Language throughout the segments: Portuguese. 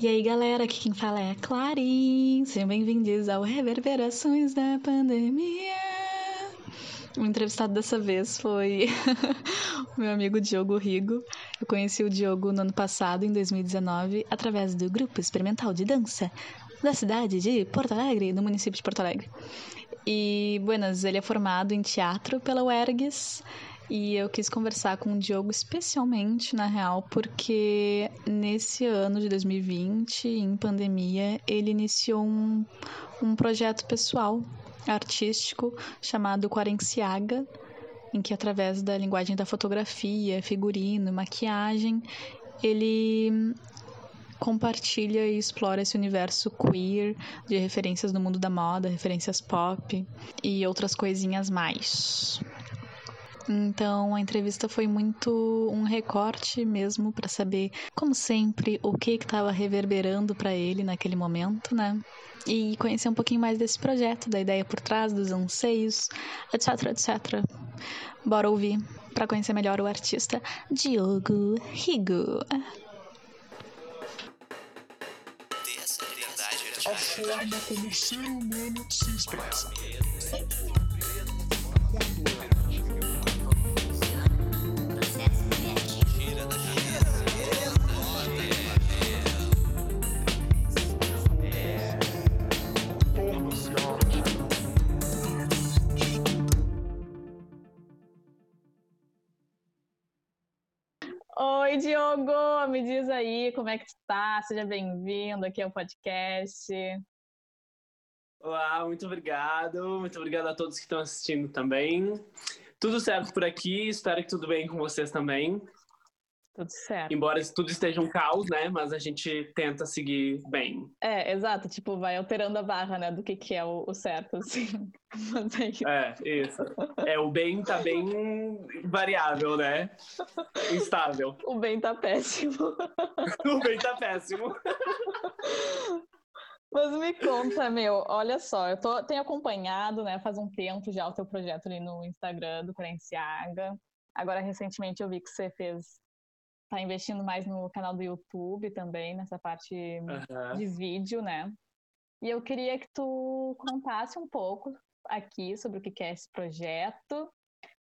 E aí, galera, aqui quem fala é a Clarin. Sejam bem-vindos ao Reverberações da Pandemia. O entrevistado dessa vez foi o meu amigo Diogo Rigo. Eu conheci o Diogo no ano passado, em 2019, através do Grupo Experimental de Dança da cidade de Porto Alegre, no município de Porto Alegre. E, buenas, ele é formado em teatro pela UERGS e eu quis conversar com o Diogo especialmente, na real, porque nesse ano de 2020, em pandemia, ele iniciou um, um projeto pessoal, artístico, chamado Quarenciaga, em que, através da linguagem da fotografia, figurino, maquiagem, ele compartilha e explora esse universo queer de referências no mundo da moda, referências pop e outras coisinhas mais. Então a entrevista foi muito um recorte mesmo para saber, como sempre, o que estava reverberando para ele naquele momento, né? E conhecer um pouquinho mais desse projeto, da ideia por trás, dos anseios, etc, etc. Bora ouvir para conhecer melhor o artista Diogo Rigo. A forma como o ser humano se expressa. Diogo, me diz aí como é que tu tá? Seja bem-vindo aqui ao podcast. Olá, muito obrigado. Muito obrigado a todos que estão assistindo também. Tudo certo por aqui, espero que tudo bem com vocês também. Tudo certo. Embora tudo esteja um caos, né? Mas a gente tenta seguir bem. É, exato. Tipo, vai alterando a barra, né? Do que, que é o, o certo, assim. Mas é isso. É, isso. É, o bem tá bem variável, né? Instável. O bem tá péssimo. o bem tá péssimo. Mas me conta, meu, olha só, eu tô, tenho acompanhado, né, faz um tempo já o teu projeto ali no Instagram do Crenciaga. Agora, recentemente, eu vi que você fez tá investindo mais no canal do YouTube também, nessa parte uhum. de vídeo, né? E eu queria que tu contasse um pouco aqui sobre o que é esse projeto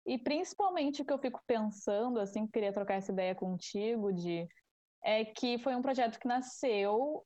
e principalmente o que eu fico pensando, assim, que queria trocar essa ideia contigo de é que foi um projeto que nasceu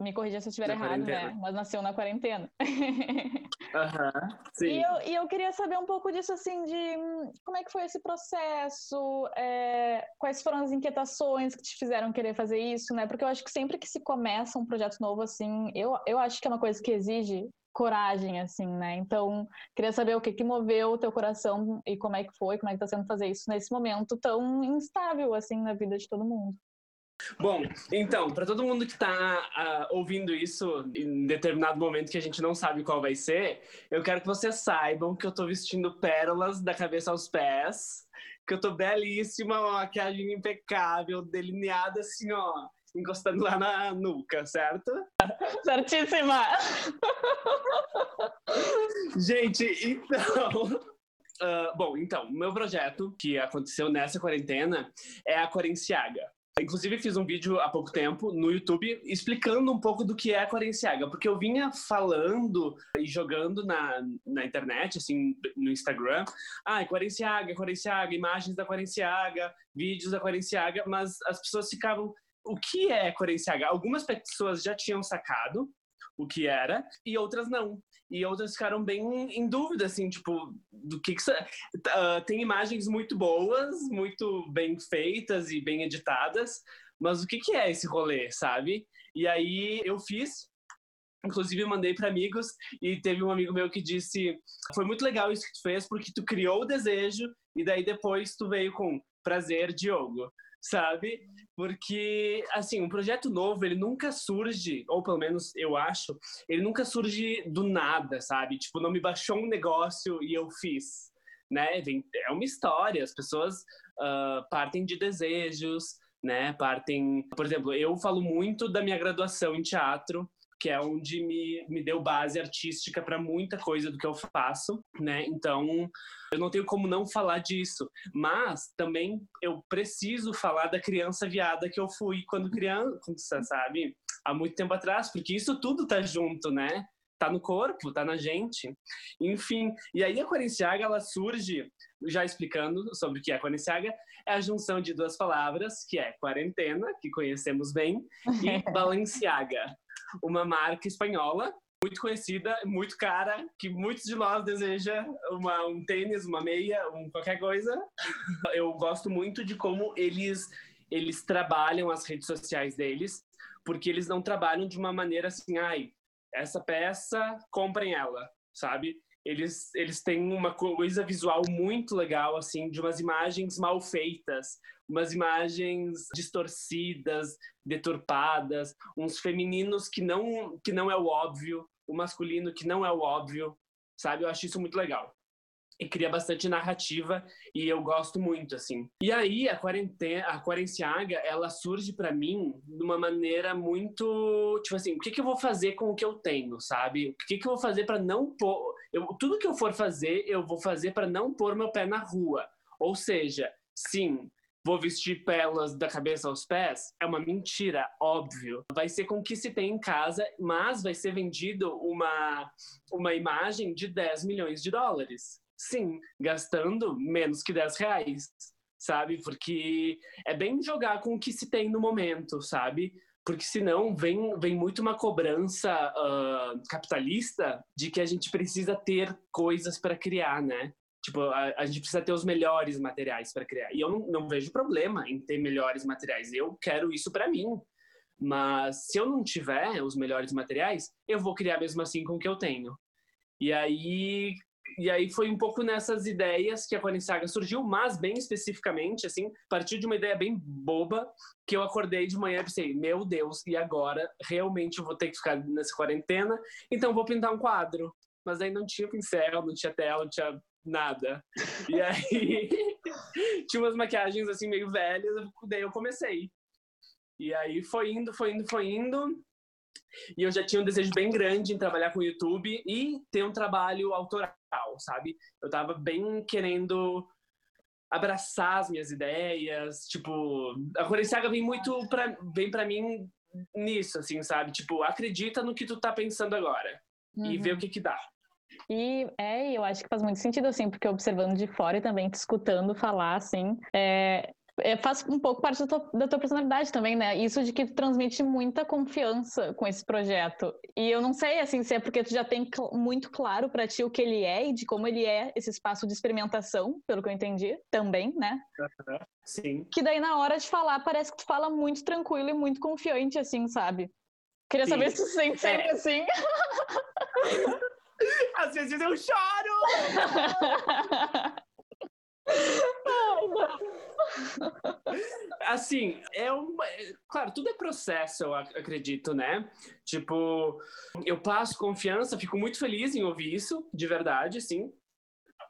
me corrija se eu estiver errado, né? Mas nasceu na quarentena. Uhum, sim. E eu, e eu queria saber um pouco disso, assim, de hum, como é que foi esse processo, é, quais foram as inquietações que te fizeram querer fazer isso, né? Porque eu acho que sempre que se começa um projeto novo, assim, eu, eu acho que é uma coisa que exige coragem, assim, né? Então, queria saber o que que moveu o teu coração e como é que foi, como é que tá sendo fazer isso nesse momento tão instável, assim, na vida de todo mundo. Bom, então, para todo mundo que está uh, ah, ouvindo isso em determinado momento que a gente não sabe qual vai ser, eu quero que vocês saibam que eu estou vestindo pérolas da cabeça aos pés, que eu estou belíssima, uma maquiagem impecável, delineada assim, ó, encostando lá na nuca, certo? Certíssima! gente, então. Uh, bom, então, meu projeto, que aconteceu nessa quarentena, é a Quarenciaga. Inclusive, fiz um vídeo há pouco tempo no YouTube explicando um pouco do que é a Quarenciaga, porque eu vinha falando e jogando na, na internet, assim, no Instagram, ah, Quarenciaga, Quarenciaga, imagens da Quarenciaga, vídeos da Quarenciaga, mas as pessoas ficavam, o que é Quarenciaga? Algumas pessoas já tinham sacado o que era e outras não e outras ficaram bem em dúvida, assim, tipo, do que que... Uh, tem imagens muito boas, muito bem feitas e bem editadas, mas o que que é esse rolê, sabe? E aí eu fiz, inclusive mandei para amigos e teve um amigo meu que disse foi muito legal isso que tu fez porque tu criou o desejo e daí depois tu veio com prazer Diogo sabe? Porque, assim, um projeto novo, ele nunca surge, ou pelo menos eu acho, ele nunca surge do nada, sabe? Tipo, não me baixou um negócio e eu fiz, né? É uma história, as pessoas uh, partem de desejos, né? Partem, por exemplo, eu falo muito da minha graduação em teatro, que é onde me, me deu base artística para muita coisa do que eu faço, né? Então, eu não tenho como não falar disso, mas também eu preciso falar da criança viada que eu fui quando criança, sabe? há muito tempo atrás, porque isso tudo tá junto, né? Tá no corpo, tá na gente. Enfim, e aí a Quarenciaga, ela surge, já explicando sobre o que é Quarenciaga, é a junção de duas palavras, que é quarentena, que conhecemos bem, e Balenciaga, uma marca espanhola muito conhecida, muito cara, que muitos de nós desejam uma, um tênis, uma meia, um qualquer coisa. Eu gosto muito de como eles eles trabalham as redes sociais deles, porque eles não trabalham de uma maneira assim, ai, essa peça, comprem ela, sabe? Eles, eles têm uma coisa visual muito legal, assim, de umas imagens mal feitas, umas imagens distorcidas, deturpadas, uns femininos que não, que não é o óbvio, o masculino que não é o óbvio, sabe? Eu acho isso muito legal. E cria bastante narrativa e eu gosto muito, assim. E aí, a quarentena, a Quarenciaga, ela surge para mim de uma maneira muito, tipo assim, o que, que eu vou fazer com o que eu tenho, sabe? O que, que eu vou fazer para não pôr... Eu, tudo que eu for fazer, eu vou fazer para não pôr meu pé na rua. Ou seja, sim, vou vestir pelas da cabeça aos pés, é uma mentira, óbvio. Vai ser com o que se tem em casa, mas vai ser vendido uma, uma imagem de 10 milhões de dólares. Sim, gastando menos que 10 reais, sabe? Porque é bem jogar com o que se tem no momento, sabe? Porque senão vem, vem muito uma cobrança uh, capitalista de que a gente precisa ter coisas para criar, né? Tipo, a, a, gente precisa ter os melhores materiais para criar. E eu não, não, vejo problema em ter melhores materiais. Eu quero isso para mim. Mas se eu não tiver os melhores materiais, eu vou criar mesmo assim com o que eu tenho. E aí, e aí foi um pouco nessas ideias que a Saga surgiu, mas bem especificamente, assim, partiu de uma ideia bem boba, que eu acordei de manhã e pensei, meu Deus, e agora realmente eu vou ter que ficar nessa quarentena, então vou pintar um quadro. Mas aí não tinha pincel, não tinha tela, não tinha nada. E aí tinha umas maquiagens assim meio velhas, daí eu comecei. E aí foi indo, foi indo, foi indo. E eu já tinha um desejo bem grande em trabalhar com o YouTube e ter um trabalho autoral, sabe? Eu tava bem querendo abraçar as minhas ideias, tipo, a Corenciaga vem muito pra, vem para mim nisso, assim, sabe? Tipo, acredita no que tu tá pensando agora uhum. e vê o uhum. que que dá. E é, eu acho que faz muito sentido, assim, porque observando de fora e também te escutando falar, assim, é, é, faz um pouco parte da tua, da tua, personalidade também, né? Isso de que tu transmite muita confiança com esse projeto. E eu não sei, assim, se é porque tu já tem cl muito claro para ti o que ele é e de como ele é esse espaço de experimentação, pelo que eu entendi, também, né? Sim. Que daí na hora de falar parece que tu fala muito tranquilo e muito confiante, assim, sabe? Queria Sim. saber se tu se sente sempre é. assim. Às vezes eu choro! assim, é uma. Claro, tudo é processo, eu acredito, né? Tipo, eu passo confiança, fico muito feliz em ouvir isso, de verdade, assim.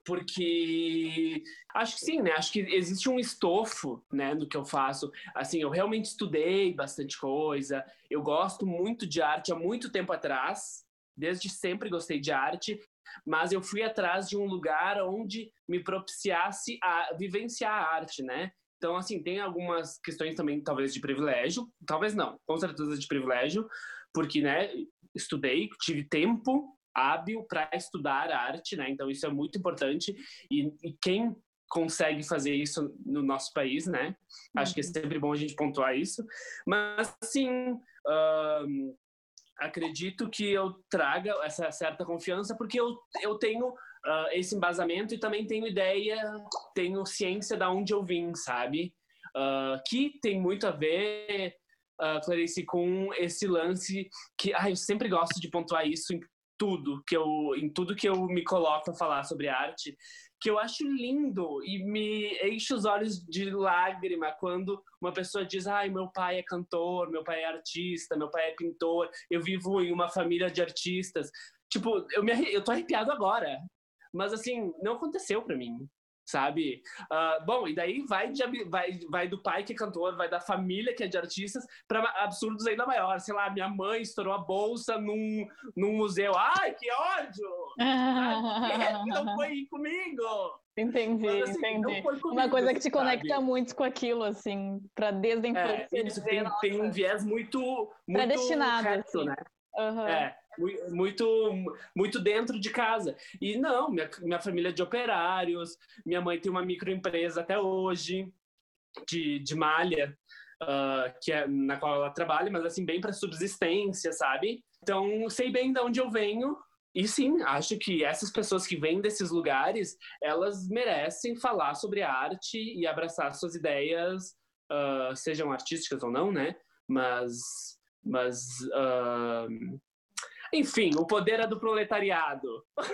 Porque acho que sim, né? Acho que existe um estofo, né, no que eu faço. Assim, eu realmente estudei bastante coisa. Eu gosto muito de arte há muito tempo atrás, Desde sempre gostei de arte, mas eu fui atrás de um lugar onde me propiciasse a vivenciar a arte, né? Então, assim, tem algumas questões também, talvez, de privilégio. Talvez não, com certeza de privilégio, porque, né, estudei, tive tempo hábil para estudar arte, né? Então, isso é muito importante. E, e, quem consegue fazer isso no nosso país, né? Acho que é uhum. sempre bom a gente pontuar isso. Mas, assim, uh, acredito que eu traga essa certa confiança porque eu, eu tenho uh, esse embasamento e também tenho ideia, tenho ciência da onde eu vim, sabe? Uh, que tem muito a ver, uh, Clarice, com esse lance que ah, eu sempre gosto de pontuar isso em tudo que eu em tudo que eu me coloco a falar sobre arte que eu acho lindo e me enche os olhos de lágrima quando uma pessoa diz: ai, meu pai é cantor, meu pai é artista, meu pai é pintor, eu vivo em uma família de artistas. Tipo, eu, me, eu tô arrepiado agora. Mas assim, não aconteceu para mim. Sabe? Uh, bom, e daí vai, de, vai, vai do pai que é cantor, vai da família que é de artistas, para absurdos ainda maior. Sei lá, minha mãe estourou a bolsa num, num museu. Ai, que ódio! Ai, não foi ir comigo! Entendi, Mas, assim, entendi. Comigo, Uma coisa que te conecta muito com aquilo, assim, para desde a é, infância. É, isso tem, tem um viés muito, muito predestinado, reto, assim. né? Uhum. É, muito, muito dentro de casa. E não, minha, minha família é de operários, minha mãe tem uma microempresa até hoje, de, de malha, uh, que é na qual ela trabalha, mas assim, bem para subsistência, sabe? Então, sei bem de onde eu venho. E sim, acho que essas pessoas que vêm desses lugares, elas merecem falar sobre arte e abraçar suas ideias, uh, sejam artísticas ou não, né? Mas, mas uh, enfim, o poder é do proletariado. Ai,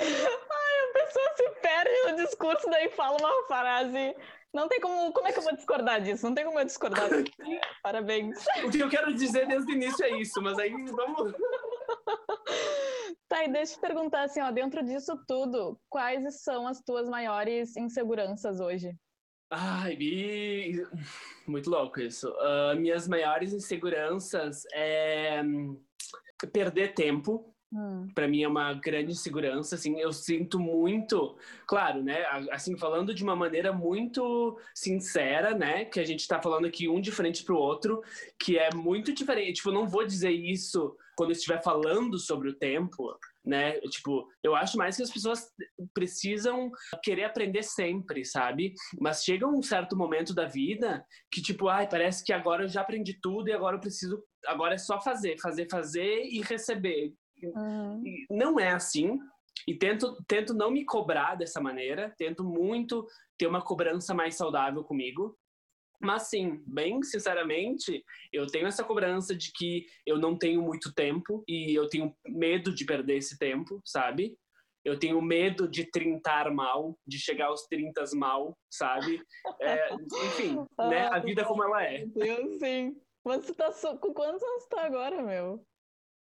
a pessoa se perde no discurso, daí fala uma frase. Não tem como. Como é que eu vou discordar disso? Não tem como eu discordar disso. Parabéns. O que eu quero dizer desde o início é isso, mas aí vamos. Tá, e deixa eu te perguntar assim, ó, dentro disso tudo, quais são as tuas maiores inseguranças hoje? Ai, muito louco isso. Uh, minhas maiores inseguranças é perder tempo. Hum. Para mim é uma grande insegurança, assim, eu sinto muito, claro, né, assim, falando de uma maneira muito sincera, né, que a gente tá falando aqui um de frente pro outro, que é muito diferente, tipo, não vou dizer isso quando eu estiver falando sobre o tempo, né? Tipo, eu acho mais que as pessoas precisam querer aprender sempre, sabe? Mas chega um certo momento da vida que, tipo, ai, parece que agora eu já aprendi tudo e agora eu preciso. Agora é só fazer, fazer, fazer e receber. Uhum. Não é assim. E tento, tento não me cobrar dessa maneira, tento muito ter uma cobrança mais saudável comigo, mas sim, bem sinceramente, eu tenho essa cobrança de que eu não tenho muito tempo e eu tenho medo de perder esse tempo, sabe? Eu tenho medo de trintar mal, de chegar aos trintas mal, sabe? É, enfim, né? A vida como ela é. Eu sim. Mas você tá so... com quantos anos você tá agora, meu?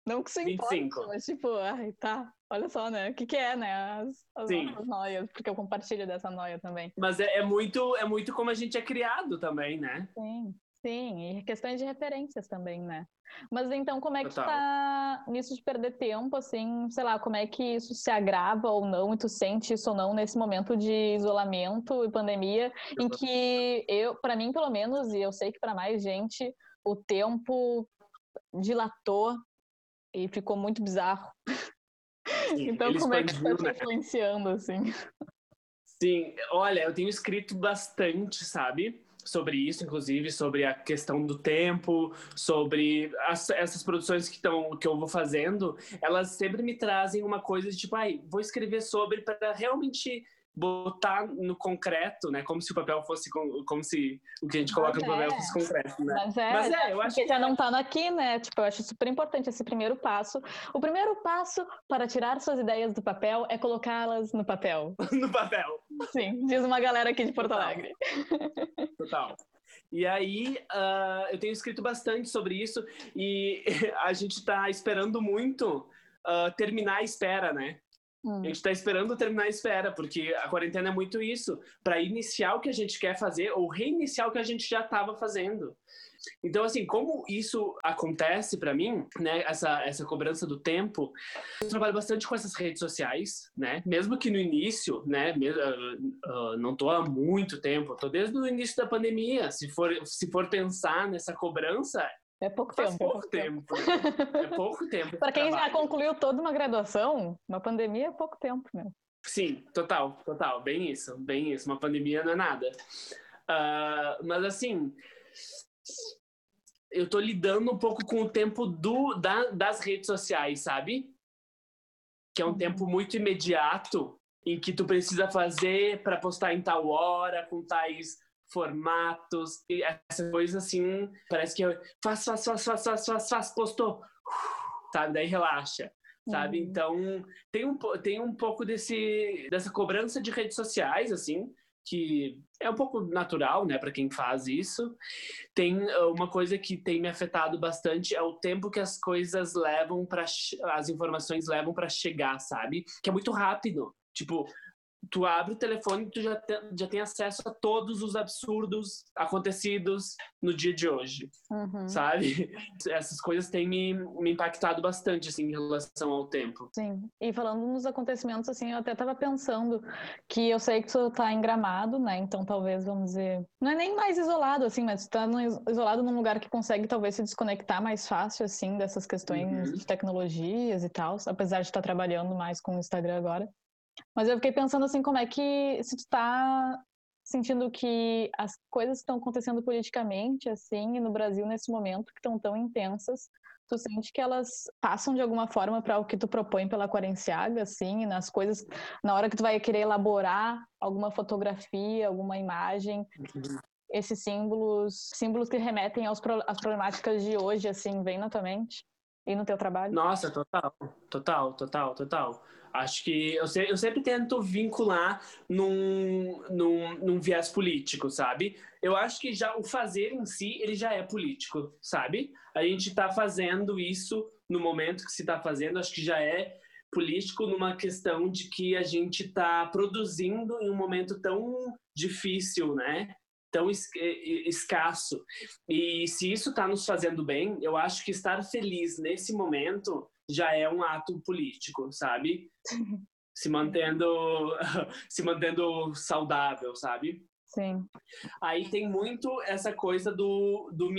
Não que isso 25. importa, mas tipo, ai, tá. Olha só, né? O que, que é, né? As, as nossas noias, porque eu compartilho dessa noia também. Mas é, é, muito, é muito como a gente é criado também, né? Sim, sim. E questões de referências também, né? Mas então, como é que Total. tá nisso de perder tempo, assim, sei lá, como é que isso se agrava ou não, e tu sente isso ou não nesse momento de isolamento e pandemia, em que eu, para mim, pelo menos, e eu sei que para mais gente, o tempo dilatou e ficou muito bizarro. Sim, então, como é que está te né? influenciando, assim? Sim, olha, eu tenho escrito bastante, sabe? Sobre isso, inclusive, sobre a questão do tempo, sobre as, essas produções que, tão, que eu vou fazendo, elas sempre me trazem uma coisa de tipo, ai, vou escrever sobre para realmente botar no concreto, né? Como se o papel fosse como se o que a gente coloca no papel é. fosse concreto, né? Mas é, Mas é eu acho que já não tá aqui, né? Tipo, eu acho super importante esse primeiro passo. O primeiro passo para tirar suas ideias do papel é colocá-las no papel. no papel. Sim, diz uma galera aqui de Porto Total. Alegre. Total. E aí, uh, eu tenho escrito bastante sobre isso e a gente está esperando muito uh, terminar a espera, né? Hum. A gente está esperando terminar a espera, porque a quarentena é muito isso, para iniciar o que a gente quer fazer ou reiniciar o que a gente já estava fazendo. Então, assim, como isso acontece para mim, né, essa, essa cobrança do tempo, eu trabalho bastante com essas redes sociais, né, mesmo que no início, né, mesmo, uh, uh, não tô há muito tempo, tô desde o início da pandemia, se for, se for pensar nessa cobrança, é pouco Faz tempo. É pouco tempo. tempo. é pouco tempo. Para quem trabalho. já concluiu toda uma graduação, uma pandemia é pouco tempo, né? Sim, total, total. Bem isso, bem isso. Uma pandemia não é nada. Uh, mas assim, eu tô lidando um pouco com o tempo do, da, das redes sociais, sabe? Que é um uhum. tempo muito imediato em que tu precisa fazer para postar em tal hora, com tais formatos, e essa coisa assim, parece que eu faz, faz, faz, faz, faz, faz, faz postou, sabe? Daí relaxa, sabe? Uhum. Então, tem um, tem um pouco desse, dessa cobrança de redes sociais, assim, que é um pouco natural, né, para quem faz isso. Tem uh, uma coisa que tem me afetado bastante é o tempo que as coisas levam para as informações levam para chegar, sabe? Que é muito rápido. Tipo, tu abre o telefone e tu já, te, já tem acesso a todos os absurdos acontecidos no dia de hoje, Uhum. sabe? Essas coisas têm me, me impactado bastante, assim, em relação ao tempo. Sim. E falando nos acontecimentos, assim, eu até tava pensando que eu sei que tu tá em Gramado, né? Então talvez, vamos dizer, não é nem mais isolado, assim, mas tu tá no, isolado num lugar que consegue talvez se desconectar mais fácil, assim, dessas questões Uhum. de tecnologias e tal, apesar de estar trabalhando mais com o Instagram agora. Mas eu fiquei pensando, assim, como é que, se tu tá sentindo que as coisas que estão acontecendo politicamente, assim, no Brasil nesse momento, que estão tão intensas, tu sente que elas passam de alguma forma para o que tu propõe pela Quarenciaga, assim, nas coisas, na hora que tu vai querer elaborar alguma fotografia, alguma imagem, esses símbolos, símbolos que remetem aos, às problemáticas de hoje, assim, vem na tua mente e no teu trabalho? Nossa, total, total, total, total. Acho que eu, se- eu sempre tento vincular num, num, num viés político, sabe? Eu acho que já o fazer em si, ele já é político, sabe? A gente tá fazendo isso no momento que se tá fazendo, acho que já é político numa questão de que a gente tá produzindo em um momento tão difícil, né? Tão es- e- e- escasso. E se isso está nos fazendo bem, eu acho que estar feliz nesse momento já é um ato político, sabe? Se mantendo, se mantendo saudável, sabe? Sim. Aí tem muito essa coisa do, do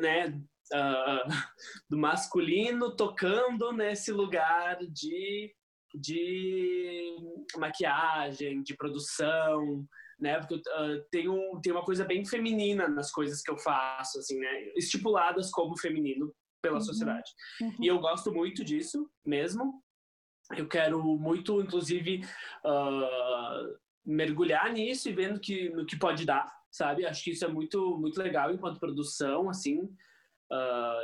né, ah, do masculino tocando nesse lugar de, de maquiagem, de produção, né? Porque ah, tem, um, tem uma coisa bem feminina nas coisas que eu faço, assim, né? Estipuladas como feminino pela Uhum. sociedade. Uhum. E eu gosto muito disso mesmo. Eu quero muito, inclusive, ah, mergulhar nisso e vendo que, no que pode dar, sabe? Acho que isso é muito, muito legal enquanto produção, assim. Ah,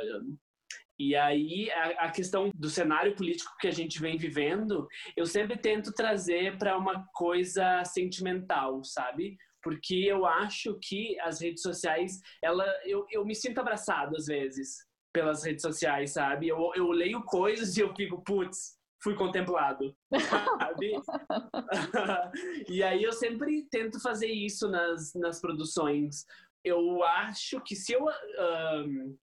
e aí, a, questão do cenário político que a gente vem vivendo, eu sempre tento trazer para uma coisa sentimental, sabe? Porque eu acho que as redes sociais, ela, eu, eu me sinto abraçado às vezes pelas redes sociais, sabe? Eu, eu leio coisas e eu fico, putz, fui contemplado, sabe? e aí eu sempre tento fazer isso nas, nas produções. Eu acho que se eu, ahn,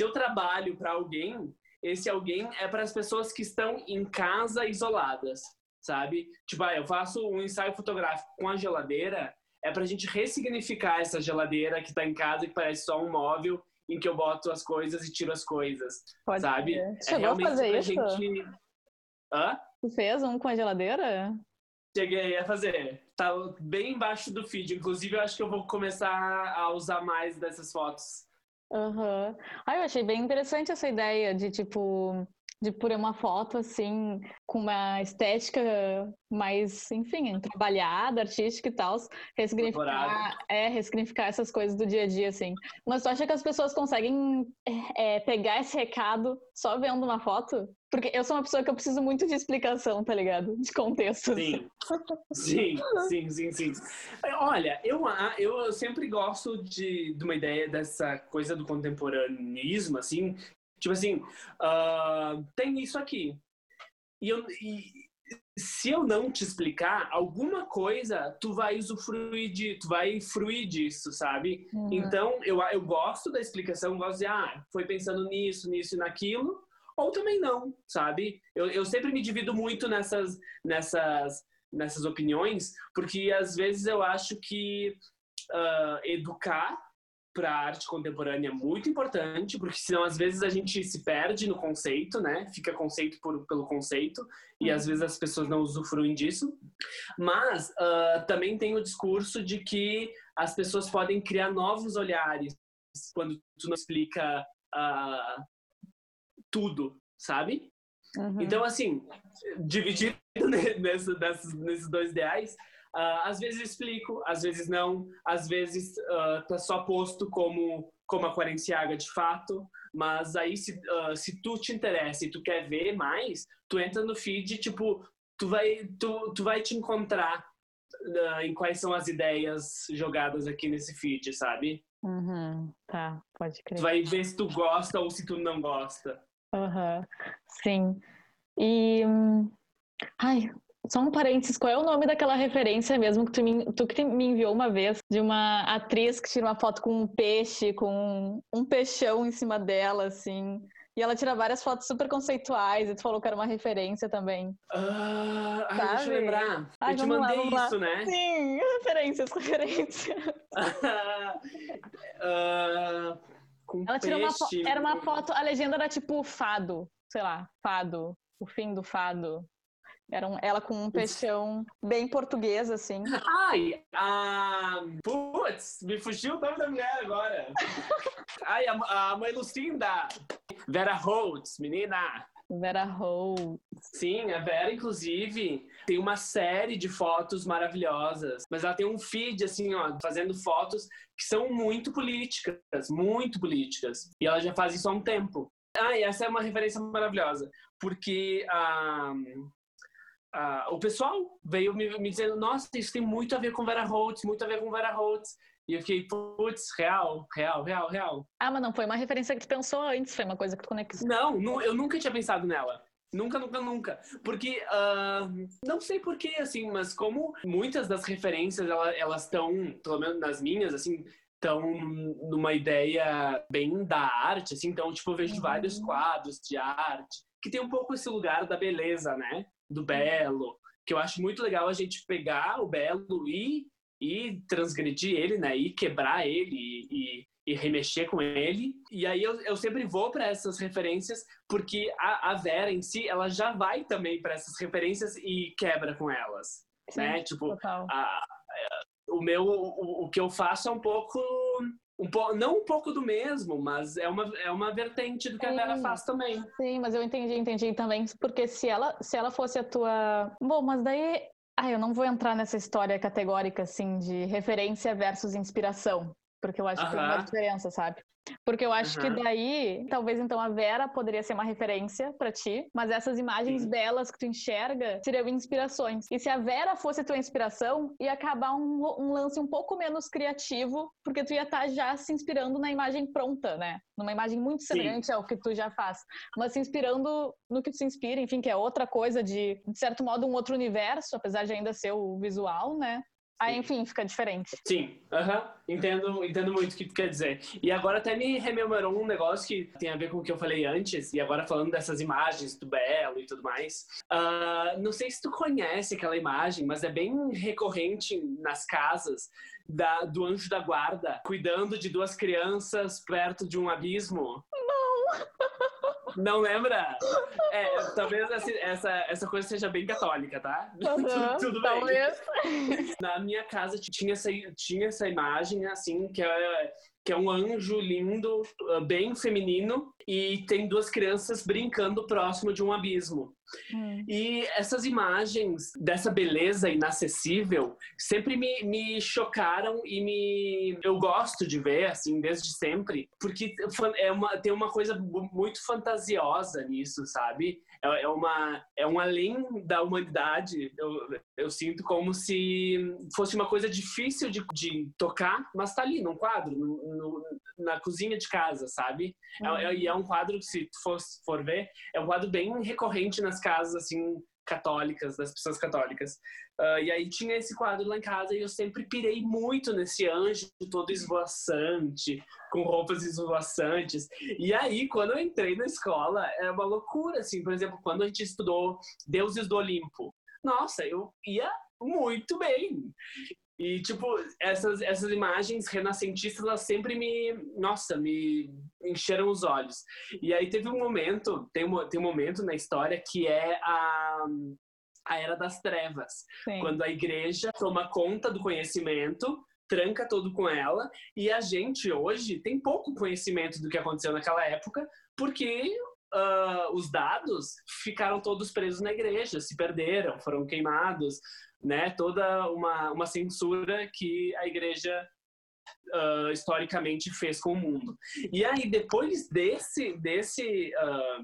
se eu trabalho para alguém, esse alguém é para as pessoas que estão em casa isoladas, sabe? Tipo, ah, eu faço um ensaio fotográfico com a geladeira, é pra gente ressignificar essa geladeira que tá em casa e que parece só um móvel em que eu boto as coisas e tiro as coisas, Pode sabe? ser. É Chegou a realmente fazer pra isso? gente... Hã? Tu fez um com a geladeira? Cheguei a fazer. Tá bem embaixo do feed. Inclusive, eu acho que eu vou começar a usar mais dessas fotos. Aham. Ah, eu achei bem interessante essa ideia de, tipo, de pôr uma foto, assim, com uma estética mais, enfim, trabalhada, artística e tal, ressignificar, é, ressignificar essas coisas do dia a dia, assim. Mas tu acha que as pessoas conseguem é, é, pegar esse recado só vendo uma foto? Porque eu sou uma pessoa que eu preciso muito de explicação, tá ligado? De contexto. Sim. Sim, sim, sim, sim. Olha, eu, eu sempre gosto de, de uma ideia dessa coisa do contemporaneismo, assim. Tipo assim, ah, tem isso aqui. E, eu, e se eu não te explicar alguma coisa, tu vai usufruir de, tu vai fruir disso, sabe? Uhum. Então, eu, eu gosto da explicação, gosto de, ah, foi pensando nisso, nisso e naquilo, ou também não, sabe? Eu, eu sempre me divido muito nessas, nessas, nessas opiniões, porque às vezes eu acho que ah, educar para a arte contemporânea é muito importante, porque senão às vezes a gente se perde no conceito, né? Fica conceito por, pelo conceito, e às vezes as pessoas não usufruem disso. Mas ah, também tem o discurso de que as pessoas podem criar novos olhares quando tu não explica ah, tudo, sabe? Uhum. Então, assim, dividido nessa- nesses dois ideais, ah, às vezes explico, às vezes não, às vezes ah, tá só posto como, como a Quarenciaga de fato, mas aí se, ah, se tu te interessa e tu quer ver mais, tu entra no feed, tipo, tu vai, tu, tu vai te encontrar ah, em quais são as ideias jogadas aqui nesse feed, sabe? Uhum. Tá, pode crer. Tu vai ver se tu gosta ou se tu não gosta. Aham, Sim. E, hum, ai, só um parênteses, qual é o nome daquela referência mesmo que tu me, tu que me enviou uma vez de uma atriz que tira uma foto com um peixe, com um peixão em cima dela, assim. E ela tira várias fotos super conceituais, e tu falou que era uma referência também. Ah, ai, deixa eu lembrar. Ai, eu te lá, mandei lá. isso, né? Sim, referências, referências. Ah, com Ela tirou uma peixe. foto, era uma foto, a legenda era tipo fado, sei lá, fado, o fim do fado. Era um- ela com um peixão bem português, assim. Ai, a. Putz, me fugiu o nome da mulher agora. Ai, a, a mãe Lucinda. Vera Holtz, menina. Vera Holt. Sim, a Vera, inclusive, tem uma série de fotos maravilhosas. Mas ela tem um feed, assim, ó, fazendo fotos que são muito políticas, muito políticas. E ela já faz isso há um tempo. Ah, e essa é uma referência maravilhosa. Porque ah, ah, o pessoal veio me, me dizendo, nossa, isso tem muito a ver com Vera Holtz, muito a ver com Vera Holtz. E eu fiquei, putz, real, real, real, real. Ah, mas não foi uma referência que tu pensou antes, foi uma coisa que tu conectou. Não, nu- eu nunca tinha pensado nela. Nunca, nunca, nunca. Porque, ah, não sei porquê, assim, mas como muitas das referências, ela- elas estão, pelo menos nas minhas, assim, estão numa ideia bem da arte, assim, então, tipo, eu vejo Uhum. vários quadros de arte, que tem um pouco esse lugar da beleza, né? Do belo, que eu acho muito legal a gente pegar o belo e, e transgredir ele, né? E quebrar ele e, e, remexer com ele. E aí eu, eu sempre vou para essas referências, porque a, a Vera em si, ela já vai também para essas referências e quebra com elas, Sim, né? Tipo, total. a- o meu o, o que eu faço é um pouco um po, não um pouco do mesmo, mas é uma, é uma vertente do que a Vera Sim. faz também. Sim, mas eu entendi, entendi também, porque se ela, se ela fosse a tua. Bom, mas daí. Ah, eu não vou entrar nessa história categórica, assim, de referência versus inspiração, porque eu acho que tem uma diferença, sabe? Porque eu acho que Aham. daí, talvez então a Vera poderia ser uma referência pra ti, mas essas imagens Sim. belas que tu enxerga seriam inspirações. E se a Vera fosse tua inspiração, ia acabar um, um lance um pouco menos criativo, porque tu ia estar já se inspirando na imagem pronta, né? Numa imagem muito Sim. semelhante ao que tu já faz mas se inspirando no que tu se inspira, enfim, que é outra coisa de, de certo modo, um outro universo, apesar de ainda ser o visual, né? Aí, enfim, fica diferente. Sim, aham, entendo, entendo muito o que tu quer dizer. E agora até me rememorou um negócio que tem a ver com o que eu falei antes, e agora falando dessas imagens do Belo e tudo mais. Ah, não sei se tu conhece aquela imagem, mas é bem recorrente nas casas da, do anjo da guarda, cuidando de duas crianças perto de um abismo. Não lembra? É, talvez essa, essa, essa coisa seja bem católica, tá? Aham, Tudo bem. talvez. Na minha casa tinha essa, tinha essa imagem, assim, que é, que é um anjo lindo, bem feminino, e tem duas crianças brincando próximo de um abismo. Hum. E essas imagens dessa beleza inacessível sempre me, me chocaram e me eu gosto de ver assim desde sempre porque é uma, tem uma coisa muito fantasiosa nisso sabe? É, é uma é um além da humanidade. Eu, eu sinto como se fosse uma coisa difícil de, de tocar mas tá ali num quadro no, no- na cozinha de casa sabe? É, é- e é um quadro que se for, for ver é um quadro bem recorrente nas casas assim católicas das pessoas católicas. Ah, e aí tinha esse quadro lá em casa e eu sempre pirei muito nesse anjo todo esvoaçante com roupas esvoaçantes. E aí quando eu entrei na escola é uma loucura assim. Por exemplo quando a gente estudou Deuses do Olimpo nossa eu ia muito bem e, tipo, essas, essas imagens renascentistas, elas sempre me, nossa, me encheram os olhos. E aí teve um momento, tem um, tem um momento na história que é a, a Era das Trevas. Sim. Quando a igreja toma conta do conhecimento, tranca todo com ela, e a gente hoje tem pouco conhecimento do que aconteceu naquela época, porque ah, os dados ficaram todos presos na igreja, se perderam, foram queimados, né? Toda uma, uma censura que a igreja ah, historicamente fez com o mundo. E aí, depois desse, desse, ah,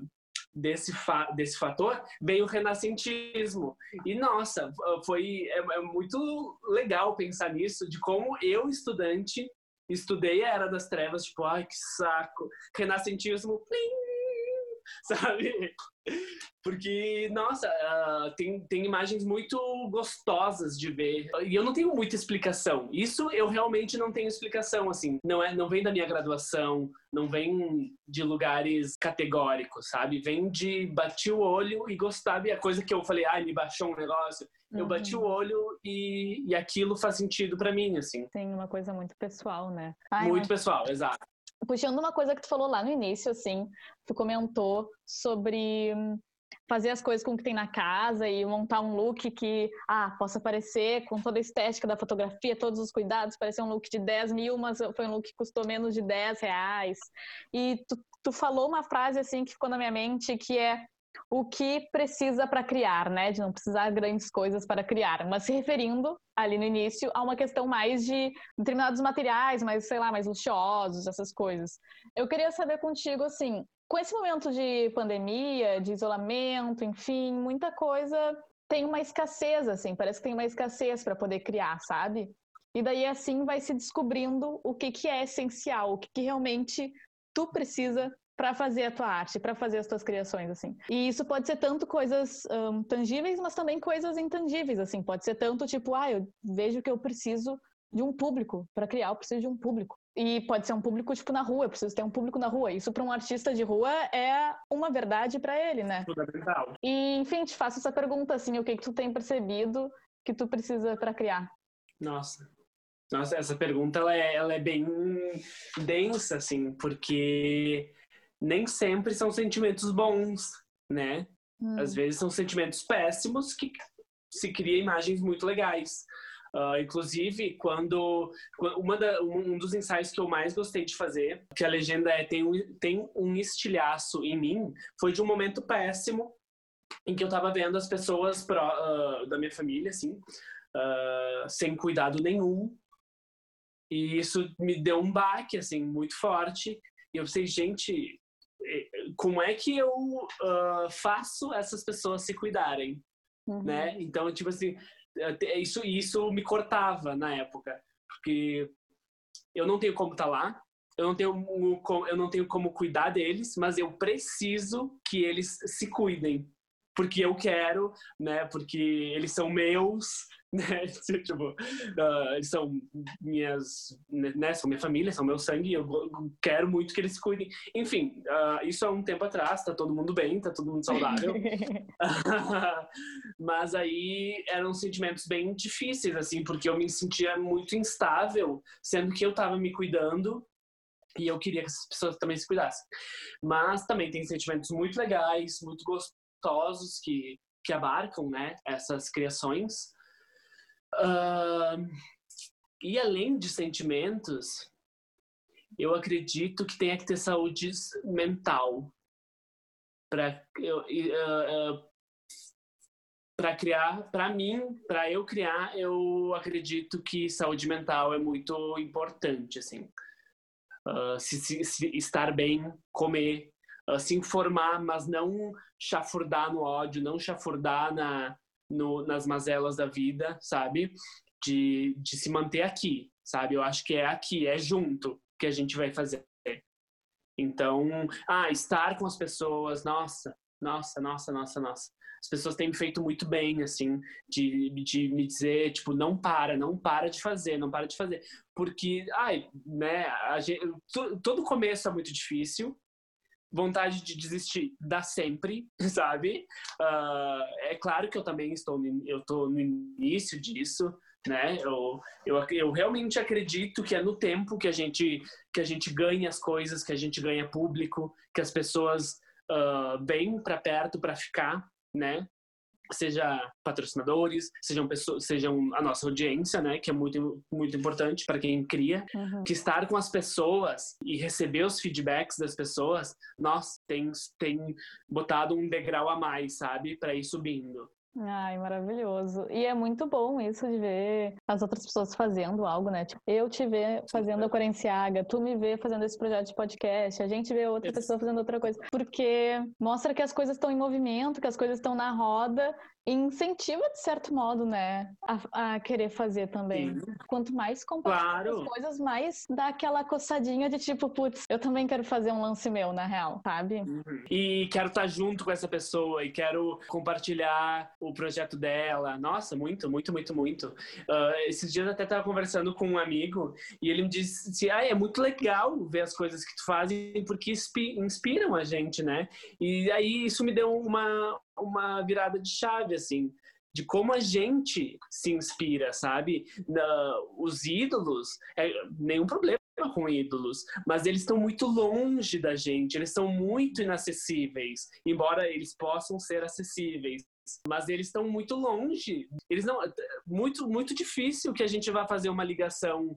desse, fa desse fator, veio o renascentismo. E, nossa, foi é, é muito legal pensar nisso, de como eu, estudante, estudei a Era das Trevas, tipo, ai, que saco. Renascentismo, plim, sabe? Porque, nossa, uh, tem, tem imagens muito gostosas de ver. E eu não tenho muita explicação. Isso eu realmente não tenho explicação, assim. Não, é, não vem da minha graduação, não vem de lugares categóricos, sabe? Vem de bater o olho e gostar. E a coisa que eu falei, ah, me baixou um negócio. Uhum. Eu bati o olho e, e aquilo faz sentido para mim, assim. Tem uma coisa muito pessoal, né? Ai, muito mas... pessoal, exato. Puxando uma coisa que tu falou lá no início, assim, tu comentou sobre fazer as coisas com o que tem na casa e montar um look que, ah, possa parecer com toda a estética da fotografia, todos os cuidados, parecer um look de 10 mil, mas foi um look que custou menos de 10 reais. E tu, tu falou uma frase, assim, que ficou na minha mente, que é o que precisa para criar, né? De não precisar grandes coisas para criar, mas se referindo ali no início a uma questão mais de determinados materiais, mais, sei lá, mais luxuosos, essas coisas. Eu queria saber contigo, assim, com esse momento de pandemia, de isolamento, enfim, muita coisa tem uma escassez, assim, parece que tem uma escassez para poder criar, sabe? E daí assim vai se descobrindo o que, que é essencial, o que, que realmente tu precisa para fazer a tua arte, para fazer as tuas criações, assim. E isso pode ser tanto coisas um, tangíveis, mas também coisas intangíveis, assim. Pode ser tanto tipo, ah, eu vejo que eu preciso de um público para criar, eu preciso de um público. E pode ser um público tipo na rua, eu preciso ter um público na rua. Isso para um artista de rua é uma verdade para ele, né? Fundamental. E enfim, te faço essa pergunta assim, o que que tu tem percebido que tu precisa para criar? Nossa. Nossa, essa pergunta ela é, ela é bem densa assim, porque nem sempre são sentimentos bons, né? Hum. Às vezes são sentimentos péssimos que se cria imagens muito legais. Uh, inclusive, quando da, um dos ensaios que eu mais gostei de fazer, que a legenda é tem um, tem um estilhaço em mim, foi de um momento péssimo em que eu tava vendo as pessoas pro, uh, da minha família, assim, uh, sem cuidado nenhum. E isso me deu um baque, assim, muito forte. E eu pensei, gente, como é que eu faço essas pessoas se cuidarem? Uhum. Né? Então, tipo assim, isso, isso me cortava na época, porque eu não tenho como estar tá lá, eu não tenho eu não tenho como cuidar deles, mas eu preciso que eles se cuidem, porque eu quero, né? Porque eles são meus, né? tipo, uh, são minhas, né? São minha família, são meu sangue. Eu quero muito que eles se cuidem. Enfim, uh, isso há um tempo atrás. Tá todo mundo bem, tá todo mundo saudável. Mas aí eram sentimentos bem difíceis, assim, porque eu me sentia muito instável, sendo que eu tava me cuidando e eu queria que as pessoas também se cuidassem. Mas também tem sentimentos muito legais, muito gostosos que que abarcam né, essas criações. Uh, e além de sentimentos, eu acredito que tenha que ter saúde mental para uh, uh, para criar, para mim, para eu criar, eu acredito que saúde mental é muito importante, assim. Uh, se, se, se, estar bem, comer, uh, se informar, mas não chafurdar no ódio, não chafurdar na, no, nas mazelas da vida, sabe? De, de se manter aqui, sabe? Eu acho que é aqui, é junto que a gente vai fazer. Então, ah, estar com as pessoas, nossa, nossa, nossa, nossa, nossa. As pessoas têm me feito muito bem, assim, de, de me dizer, tipo, não para, não para de fazer, não para de fazer. Porque, ai, né, gente, todo começo é muito difícil, vontade de desistir dá sempre, sabe? Uh, é claro que eu também estou eu estou no início disso, né? Eu, eu, eu realmente acredito que é no tempo que a gente que a gente ganha as coisas, que a gente ganha público, que as pessoas uh, vêm para perto para ficar, né? Seja patrocinadores, sejam pessoas, sejam a nossa audiência, né, que é muito muito importante para quem cria, uhum. que estar com as pessoas e receber os feedbacks das pessoas, nós tem tem botado um degrau a mais, sabe, para ir subindo. Ai, maravilhoso. E é muito bom isso de ver as outras pessoas fazendo algo, né? Tipo, eu te ver fazendo a Corenciaga, tu me vê fazendo esse projeto de podcast, a gente vê outra pessoa fazendo outra coisa. Porque mostra que as coisas estão em movimento, que as coisas estão na roda incentiva, de certo modo, né, a, a querer fazer também. Sim. Quanto mais compartilhar claro. as coisas, mais dá aquela coçadinha de tipo, putz, eu também quero fazer um lance meu, na real, sabe? Uhum. E quero estar junto com essa pessoa e quero compartilhar o projeto dela. Nossa, muito, muito, muito, muito. Uh, esses dias eu até estava conversando com um amigo e ele me disse, ah, é muito legal ver as coisas que tu fazes porque inspiram a gente, né? E aí isso me deu uma, uma virada de chave, assim, de como a gente se inspira, sabe? Na, os ídolos, é, nenhum problema com ídolos, mas eles estão muito longe da gente, eles são muito inacessíveis, embora eles possam ser acessíveis. Mas eles estão muito longe. Eles não, muito, muito difícil que a gente vá fazer uma ligação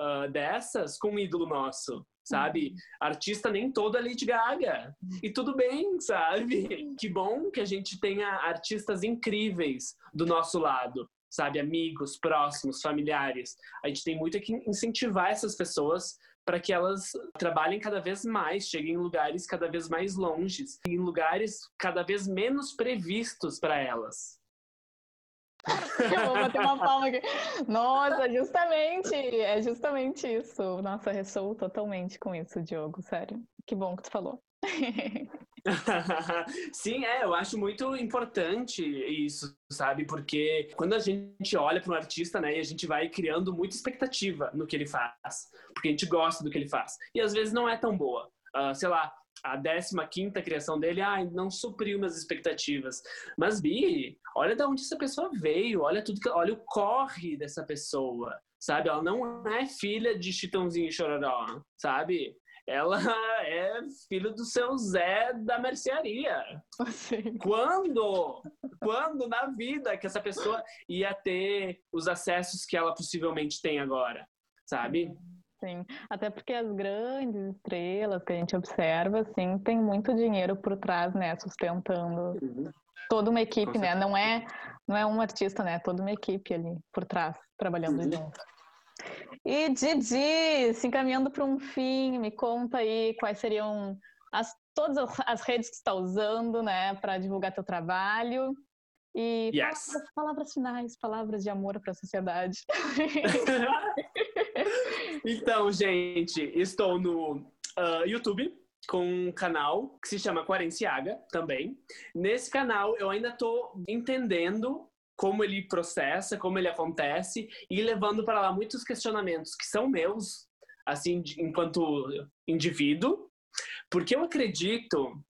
uh, dessas com um ídolo nosso sabe? Uhum. Artista nem todo é Lady Gaga. E tudo bem, sabe? Que bom que a gente tenha artistas incríveis do nosso lado, sabe? Amigos, próximos, familiares. A gente tem muito que incentivar essas pessoas para que elas trabalhem cada vez mais, cheguem em lugares cada vez mais longes, em lugares cada vez menos previstos para elas. Eu vou bater uma palma aqui. Nossa, justamente, é justamente isso. Nossa, ressoo totalmente com isso, Diogo, sério. Que bom que tu falou. Sim, é, eu acho muito importante isso, sabe? Porque quando a gente olha para um artista, né, e a gente vai criando muita expectativa no que ele faz, porque a gente gosta do que ele faz, e às vezes não é tão boa. Uh, sei lá, a 15 criação dele, ah, não supriu minhas expectativas. Mas, Bi, olha de onde essa pessoa veio, olha tudo que, olha o corre dessa pessoa, sabe? Ela não é filha de Chitãozinho e Chororó, sabe? Ela é filho do seu Zé da mercearia. Sim. Quando? Quando na vida que essa pessoa ia ter os acessos que ela possivelmente tem agora, sabe? Sim, até porque as grandes estrelas que a gente observa, assim, tem muito dinheiro por trás, né, sustentando uhum. toda uma equipe, né? Não é, não é um artista, né? É toda uma equipe ali por trás, trabalhando uhum. junto. E Didi, se encaminhando para um fim, me conta aí quais seriam as, todas as redes que você está usando, né, para divulgar teu trabalho. E yes. palavras, palavras finais, palavras de amor para a sociedade. então, gente, estou no uh, YouTube com um canal que se chama Quarenciaga também. Nesse canal eu ainda estou entendendo como ele processa, como ele acontece e levando para lá muitos questionamentos que são meus, assim, enquanto indivíduo, porque eu acredito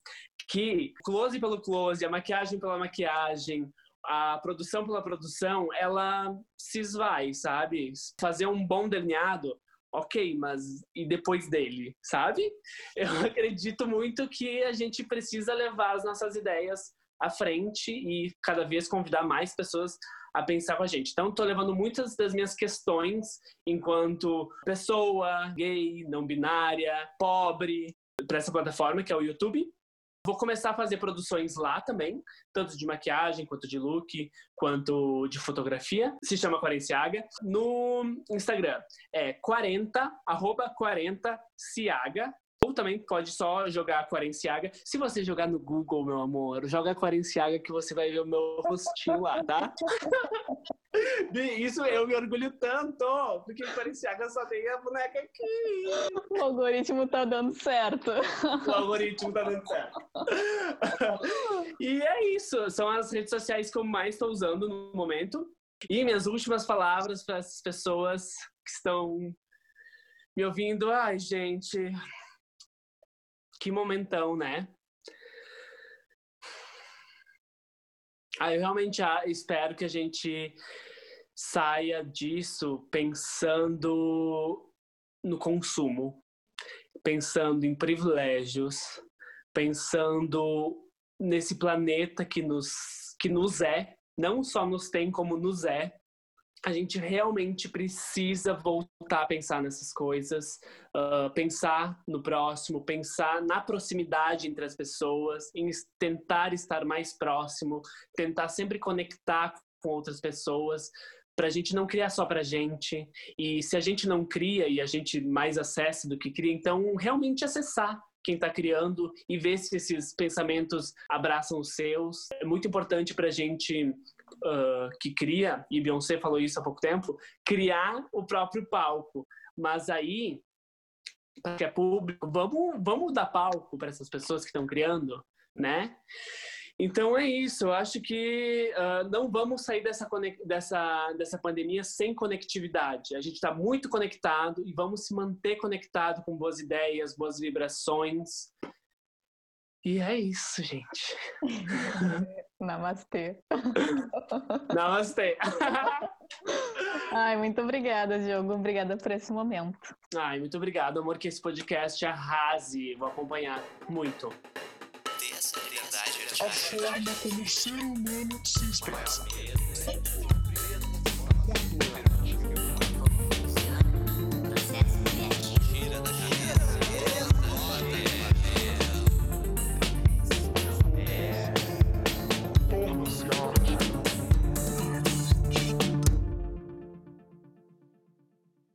que close pelo close, a maquiagem pela maquiagem, a produção pela produção, ela se esvai, sabe? Fazer um bom delineado, ok, mas e depois dele, sabe? Eu acredito muito que a gente precisa levar as nossas ideias à frente e cada vez convidar mais pessoas a pensar com a gente. Então, estou levando muitas das minhas questões enquanto pessoa gay, não binária, pobre, para essa plataforma que é o YouTube. Vou começar a fazer produções lá também, tanto de maquiagem, quanto de look, quanto de fotografia. Se chama Quarenciaga. No Instagram é 40, arroba 40 Ciaga. Ou também pode só jogar Quarenciaga. Se você jogar no Google, meu amor, joga Quarenciaga que você vai ver o meu rostinho lá, tá? Isso eu me orgulho tanto, porque Quarenciaga só tem a boneca aqui. O algoritmo tá dando certo. O algoritmo tá dando certo. E é isso, são as redes sociais que eu mais estou usando no momento. E minhas últimas palavras para essas pessoas que estão me ouvindo. Ai, gente, que momentão, né? Ah, eu realmente espero que a gente saia disso pensando no consumo, pensando em privilégios, pensando nesse planeta que nos, que nos é, não só nos tem, como nos é, a gente realmente precisa voltar a pensar nessas coisas, uh, pensar no próximo, pensar na proximidade entre as pessoas, em tentar estar mais próximo, tentar sempre conectar com outras pessoas, para a gente não criar só para a gente. E se a gente não cria e a gente mais acessa do que cria, então realmente acessar, quem está criando e ver se esses pensamentos abraçam os seus. É muito importante para a gente uh, que cria, e Beyoncé falou isso há pouco tempo, criar o próprio palco. Mas aí, que é público, vamos, vamos dar palco para essas pessoas que estão criando, né? Então é isso, eu acho que uh, não vamos sair dessa, dessa, dessa pandemia sem conectividade. A gente está muito conectado e vamos se manter conectado com boas ideias, boas vibrações. E é isso, gente. Namastê. Namastê. Ai, muito obrigada, Diogo. Obrigada por esse momento. Ai, muito obrigado, amor, que esse podcast arrase. Vou acompanhar muito. A forma como o ser humano se expressa.